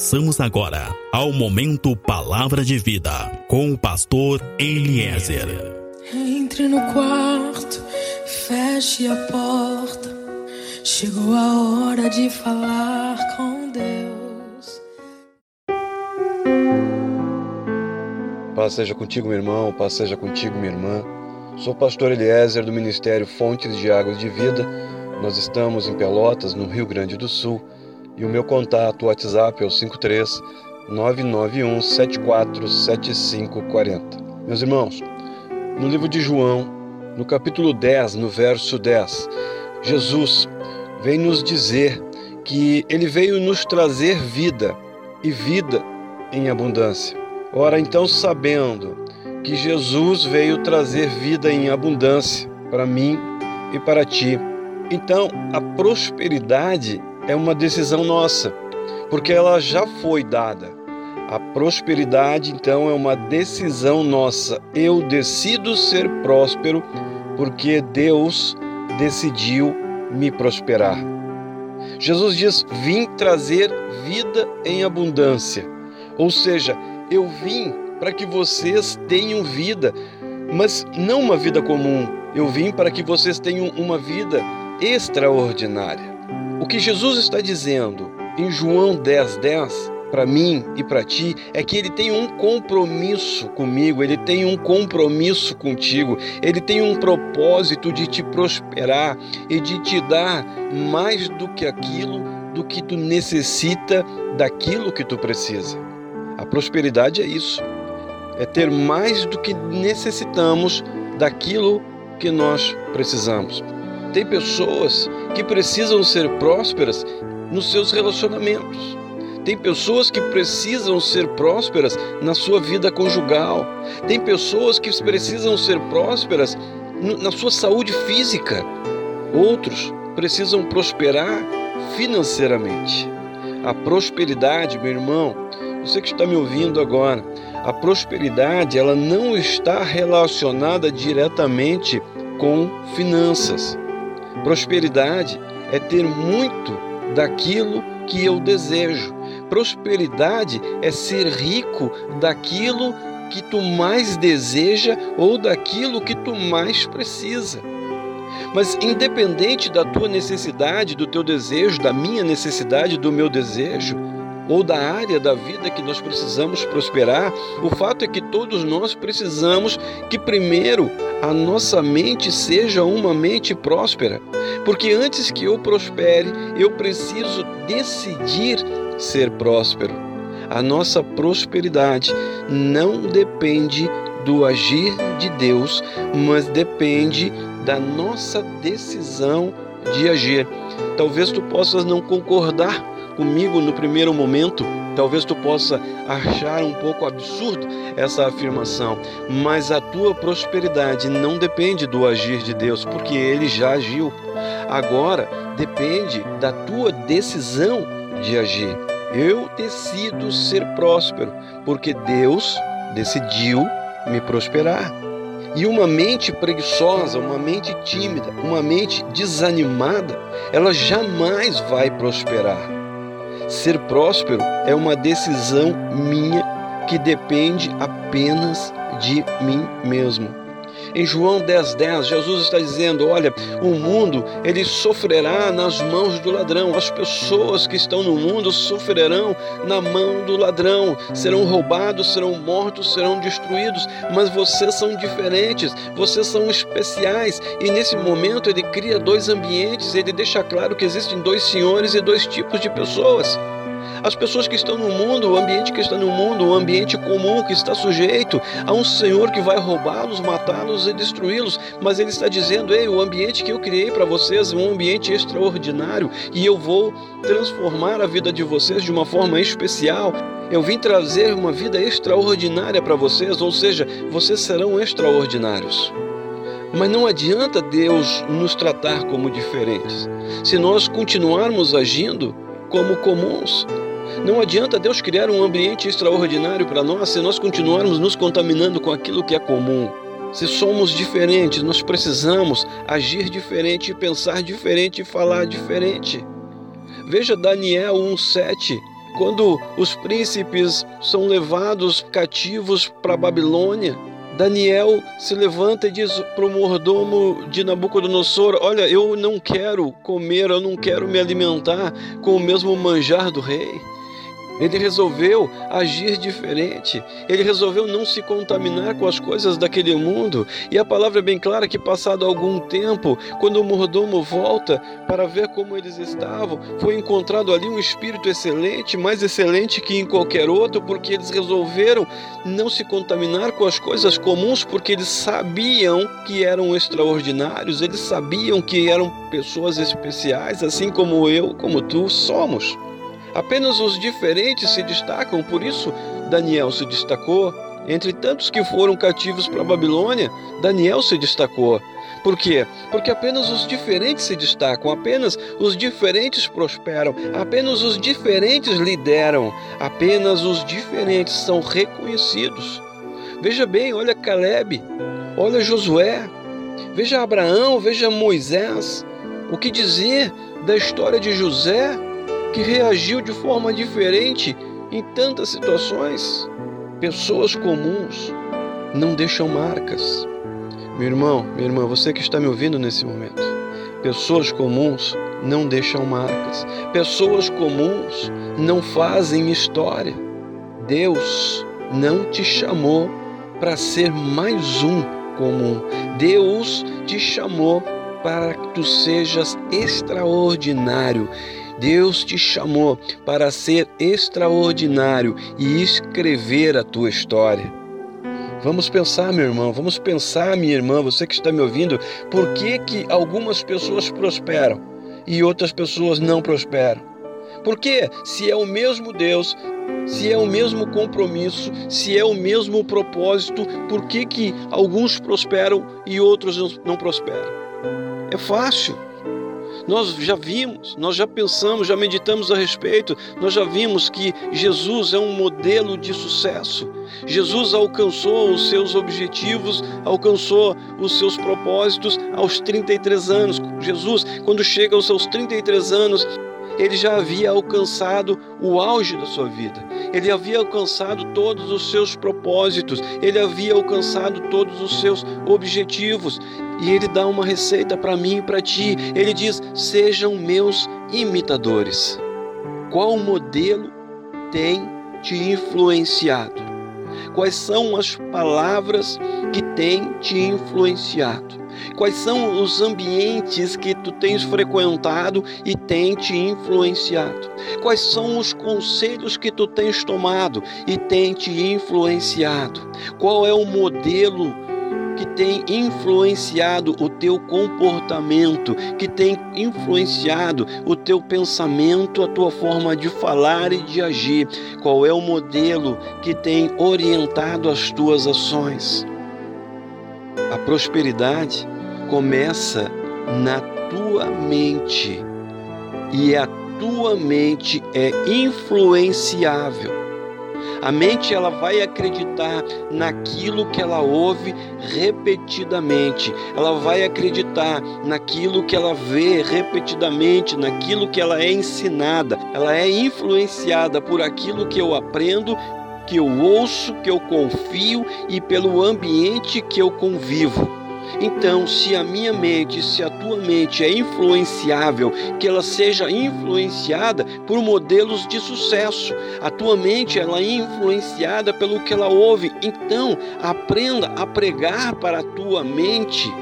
Passamos agora ao momento Palavra de Vida com o pastor Eliezer. Entre no quarto, feche a porta. Chegou a hora de falar com Deus. Paz seja contigo, meu irmão, paz seja contigo, minha irmã. Sou o pastor Eliezer do Ministério Fontes de Águas de Vida. Nós estamos em Pelotas, no Rio Grande do Sul e o meu contato WhatsApp é o 53 991 747540. Meus irmãos, no livro de João, no capítulo 10, no verso 10, Jesus vem nos dizer que ele veio nos trazer vida e vida em abundância. Ora, então, sabendo que Jesus veio trazer vida em abundância para mim e para ti, então a prosperidade é uma decisão nossa, porque ela já foi dada. A prosperidade, então, é uma decisão nossa. Eu decido ser próspero porque Deus decidiu me prosperar. Jesus diz: Vim trazer vida em abundância. Ou seja, eu vim para que vocês tenham vida, mas não uma vida comum. Eu vim para que vocês tenham uma vida extraordinária. O que Jesus está dizendo em João 10, 10, para mim e para ti, é que ele tem um compromisso comigo, ele tem um compromisso contigo, ele tem um propósito de te prosperar e de te dar mais do que aquilo do que tu necessita, daquilo que tu precisa. A prosperidade é isso, é ter mais do que necessitamos daquilo que nós precisamos. Tem pessoas que precisam ser prósperas nos seus relacionamentos. Tem pessoas que precisam ser prósperas na sua vida conjugal. Tem pessoas que precisam ser prósperas na sua saúde física. Outros precisam prosperar financeiramente. A prosperidade, meu irmão, você que está me ouvindo agora, a prosperidade ela não está relacionada diretamente com finanças. Prosperidade é ter muito daquilo que eu desejo. Prosperidade é ser rico daquilo que tu mais deseja ou daquilo que tu mais precisa. Mas independente da tua necessidade, do teu desejo, da minha necessidade, do meu desejo, ou da área da vida que nós precisamos prosperar, o fato é que todos nós precisamos que primeiro a nossa mente seja uma mente próspera. Porque antes que eu prospere, eu preciso decidir ser próspero. A nossa prosperidade não depende do agir de Deus, mas depende da nossa decisão de agir. Talvez tu possas não concordar comigo no primeiro momento, talvez tu possa achar um pouco absurdo essa afirmação, mas a tua prosperidade não depende do agir de Deus, porque ele já agiu. Agora depende da tua decisão de agir. Eu decido ser próspero, porque Deus decidiu me prosperar. E uma mente preguiçosa, uma mente tímida, uma mente desanimada, ela jamais vai prosperar. Ser próspero é uma decisão minha que depende apenas de mim mesmo. Em João 10:10, 10, Jesus está dizendo: "Olha, o mundo ele sofrerá nas mãos do ladrão. As pessoas que estão no mundo sofrerão na mão do ladrão. Serão roubados, serão mortos, serão destruídos, mas vocês são diferentes, vocês são especiais". E nesse momento ele cria dois ambientes, ele deixa claro que existem dois senhores e dois tipos de pessoas. As pessoas que estão no mundo, o ambiente que está no mundo, o ambiente comum que está sujeito a um Senhor que vai roubá-los, matá-los e destruí-los. Mas Ele está dizendo: Ei, o ambiente que eu criei para vocês é um ambiente extraordinário e eu vou transformar a vida de vocês de uma forma especial. Eu vim trazer uma vida extraordinária para vocês, ou seja, vocês serão extraordinários. Mas não adianta Deus nos tratar como diferentes. Se nós continuarmos agindo como comuns, não adianta Deus criar um ambiente extraordinário para nós se nós continuarmos nos contaminando com aquilo que é comum. Se somos diferentes, nós precisamos agir diferente, pensar diferente falar diferente. Veja Daniel 1,7. quando os príncipes são levados cativos para Babilônia, Daniel se levanta e diz para o mordomo de Nabucodonosor: Olha, eu não quero comer, eu não quero me alimentar com o mesmo manjar do rei. Ele resolveu agir diferente. Ele resolveu não se contaminar com as coisas daquele mundo. E a palavra é bem clara que, passado algum tempo, quando o mordomo volta para ver como eles estavam, foi encontrado ali um espírito excelente, mais excelente que em qualquer outro, porque eles resolveram não se contaminar com as coisas comuns, porque eles sabiam que eram extraordinários, eles sabiam que eram pessoas especiais, assim como eu, como tu somos. Apenas os diferentes se destacam, por isso Daniel se destacou. Entre tantos que foram cativos para a Babilônia, Daniel se destacou. Por quê? Porque apenas os diferentes se destacam, apenas os diferentes prosperam, apenas os diferentes lideram, apenas os diferentes são reconhecidos. Veja bem, olha Caleb, olha Josué, veja Abraão, veja Moisés. O que dizer da história de José? Que reagiu de forma diferente em tantas situações. Pessoas comuns não deixam marcas. Meu irmão, minha irmã, você que está me ouvindo nesse momento, pessoas comuns não deixam marcas. Pessoas comuns não fazem história. Deus não te chamou para ser mais um comum. Deus te chamou para que tu sejas extraordinário. Deus te chamou para ser extraordinário e escrever a tua história. Vamos pensar, meu irmão, vamos pensar, minha irmã, você que está me ouvindo, por que, que algumas pessoas prosperam e outras pessoas não prosperam? Porque se é o mesmo Deus, se é o mesmo compromisso, se é o mesmo propósito, por que, que alguns prosperam e outros não prosperam? É fácil. Nós já vimos, nós já pensamos, já meditamos a respeito, nós já vimos que Jesus é um modelo de sucesso. Jesus alcançou os seus objetivos, alcançou os seus propósitos aos 33 anos. Jesus, quando chega aos seus 33 anos, ele já havia alcançado o auge da sua vida, ele havia alcançado todos os seus propósitos, ele havia alcançado todos os seus objetivos. E ele dá uma receita para mim e para ti. Ele diz: sejam meus imitadores. Qual modelo tem te influenciado? Quais são as palavras que têm te influenciado? Quais são os ambientes que tu tens frequentado e tem te influenciado? Quais são os conselhos que tu tens tomado e tem te influenciado? Qual é o modelo que tem influenciado o teu comportamento, que tem influenciado o teu pensamento, a tua forma de falar e de agir? Qual é o modelo que tem orientado as tuas ações? A prosperidade começa na tua mente e a tua mente é influenciável. A mente ela vai acreditar naquilo que ela ouve repetidamente. Ela vai acreditar naquilo que ela vê repetidamente, naquilo que ela é ensinada. Ela é influenciada por aquilo que eu aprendo que eu ouço, que eu confio e pelo ambiente que eu convivo. Então, se a minha mente, se a tua mente é influenciável, que ela seja influenciada por modelos de sucesso. A tua mente ela é influenciada pelo que ela ouve. Então, aprenda a pregar para a tua mente.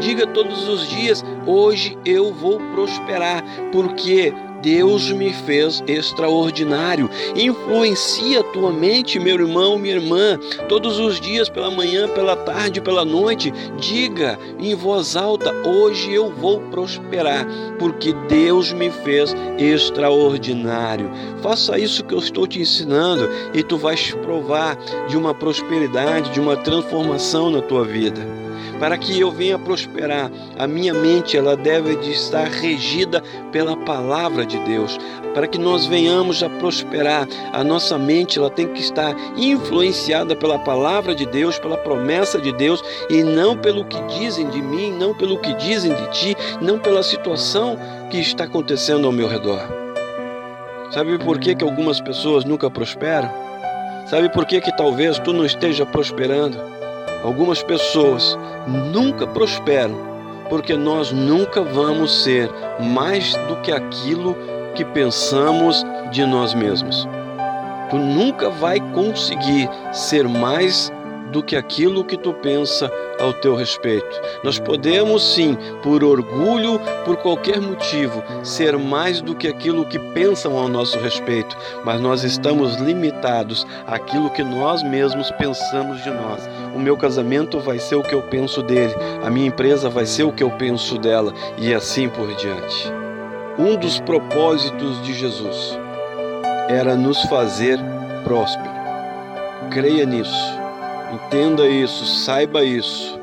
Diga todos os dias: hoje eu vou prosperar, porque Deus me fez extraordinário. Influencia a tua mente, meu irmão, minha irmã, todos os dias, pela manhã, pela tarde, pela noite. Diga em voz alta: hoje eu vou prosperar, porque Deus me fez extraordinário. Faça isso que eu estou te ensinando e tu vais provar de uma prosperidade, de uma transformação na tua vida para que eu venha prosperar, a minha mente ela deve de estar regida pela palavra de Deus. Para que nós venhamos a prosperar, a nossa mente ela tem que estar influenciada pela palavra de Deus, pela promessa de Deus e não pelo que dizem de mim, não pelo que dizem de ti, não pela situação que está acontecendo ao meu redor. Sabe por que, que algumas pessoas nunca prosperam? Sabe por que, que talvez tu não esteja prosperando? Algumas pessoas nunca prosperam porque nós nunca vamos ser mais do que aquilo que pensamos de nós mesmos. Tu nunca vai conseguir ser mais do que aquilo que tu pensa ao teu respeito. Nós podemos sim, por orgulho, por qualquer motivo, ser mais do que aquilo que pensam ao nosso respeito, mas nós estamos limitados àquilo que nós mesmos pensamos de nós. O meu casamento vai ser o que eu penso dele, a minha empresa vai ser o que eu penso dela e assim por diante. Um dos propósitos de Jesus era nos fazer próspero. Creia nisso. Entenda isso, saiba isso.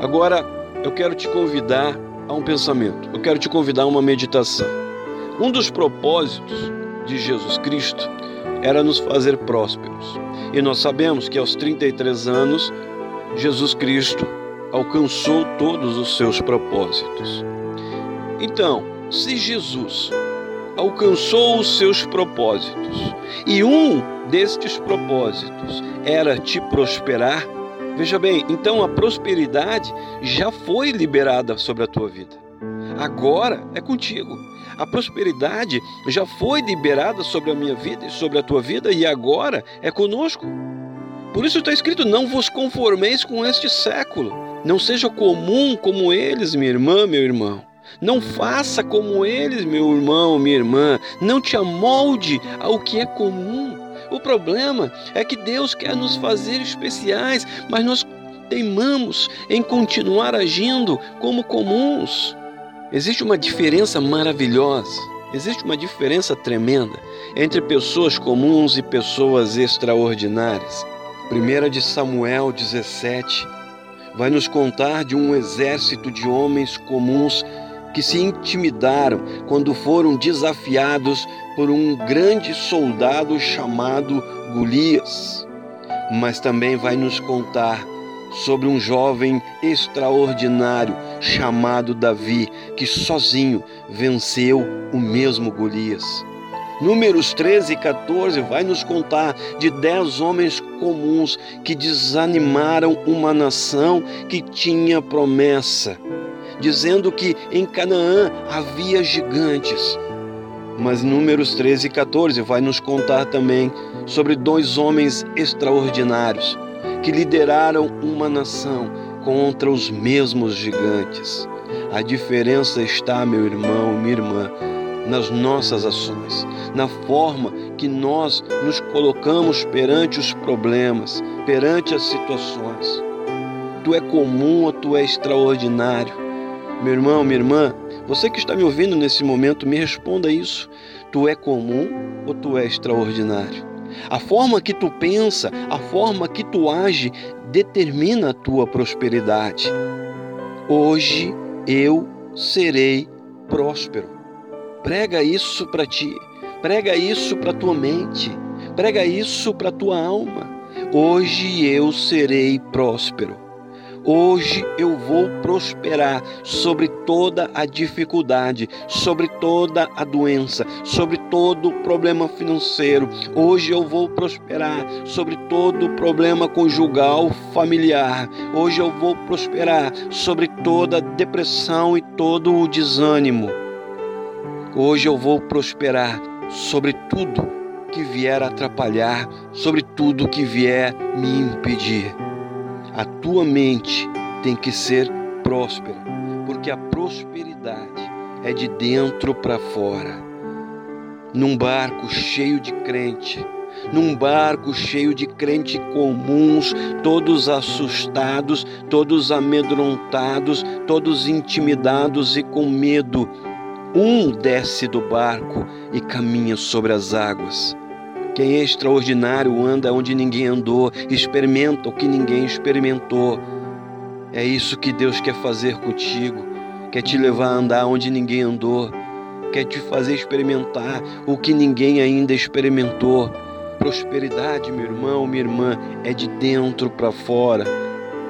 Agora, eu quero te convidar a um pensamento, eu quero te convidar a uma meditação. Um dos propósitos de Jesus Cristo era nos fazer prósperos. E nós sabemos que aos 33 anos, Jesus Cristo alcançou todos os seus propósitos. Então, se Jesus alcançou os seus propósitos e um destes propósitos era te prosperar, veja bem, então a prosperidade já foi liberada sobre a tua vida. Agora é contigo. A prosperidade já foi liberada sobre a minha vida e sobre a tua vida e agora é conosco. Por isso está escrito: não vos conformeis com este século. Não seja comum como eles, minha irmã, meu irmão. Não faça como eles, meu irmão, minha irmã. Não te amolde ao que é comum. O problema é que Deus quer nos fazer especiais, mas nós teimamos em continuar agindo como comuns. Existe uma diferença maravilhosa, existe uma diferença tremenda entre pessoas comuns e pessoas extraordinárias. 1 de Samuel 17 vai nos contar de um exército de homens comuns que se intimidaram quando foram desafiados por um grande soldado chamado Golias. Mas também vai nos contar sobre um jovem extraordinário chamado Davi, que sozinho venceu o mesmo Golias. Números 13 e 14 vai nos contar de dez homens comuns que desanimaram uma nação que tinha promessa dizendo que em Canaã havia gigantes. Mas Números 13 e 14 vai nos contar também sobre dois homens extraordinários que lideraram uma nação contra os mesmos gigantes. A diferença está, meu irmão, minha irmã, nas nossas ações, na forma que nós nos colocamos perante os problemas, perante as situações. Tu é comum ou tu é extraordinário? Meu irmão, minha irmã, você que está me ouvindo nesse momento, me responda isso. Tu é comum ou tu é extraordinário? A forma que tu pensa, a forma que tu age, determina a tua prosperidade. Hoje eu serei próspero. Prega isso para ti, prega isso para tua mente, prega isso para tua alma. Hoje eu serei próspero. Hoje eu vou prosperar sobre toda a dificuldade, sobre toda a doença, sobre todo o problema financeiro. Hoje eu vou prosperar sobre todo o problema conjugal, familiar. Hoje eu vou prosperar sobre toda a depressão e todo o desânimo. Hoje eu vou prosperar sobre tudo que vier atrapalhar, sobre tudo que vier me impedir. A tua mente tem que ser próspera, porque a prosperidade é de dentro para fora. Num barco cheio de crente, num barco cheio de crente comuns, todos assustados, todos amedrontados, todos intimidados e com medo. Um desce do barco e caminha sobre as águas. Quem é extraordinário anda onde ninguém andou, experimenta o que ninguém experimentou. É isso que Deus quer fazer contigo, quer te levar a andar onde ninguém andou, quer te fazer experimentar o que ninguém ainda experimentou. Prosperidade, meu irmão, minha irmã, é de dentro para fora.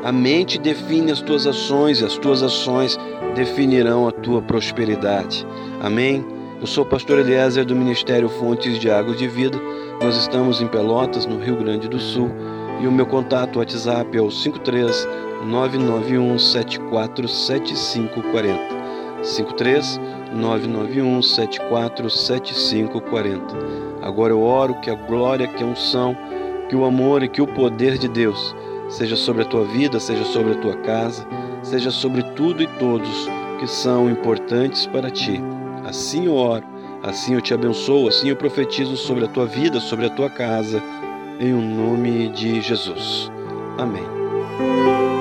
A mente define as tuas ações e as tuas ações definirão a tua prosperidade. Amém? Eu sou o pastor Eliezer do Ministério Fontes de Águas de Vida. Nós estamos em Pelotas, no Rio Grande do Sul, e o meu contato WhatsApp é o 53 991 747540. 53 991 747540. Agora eu oro que a glória, que a unção, que o amor e que o poder de Deus seja sobre a tua vida, seja sobre a tua casa, seja sobre tudo e todos que são importantes para ti. Assim eu oro, assim eu te abençoo, assim eu profetizo sobre a tua vida, sobre a tua casa, em o nome de Jesus. Amém.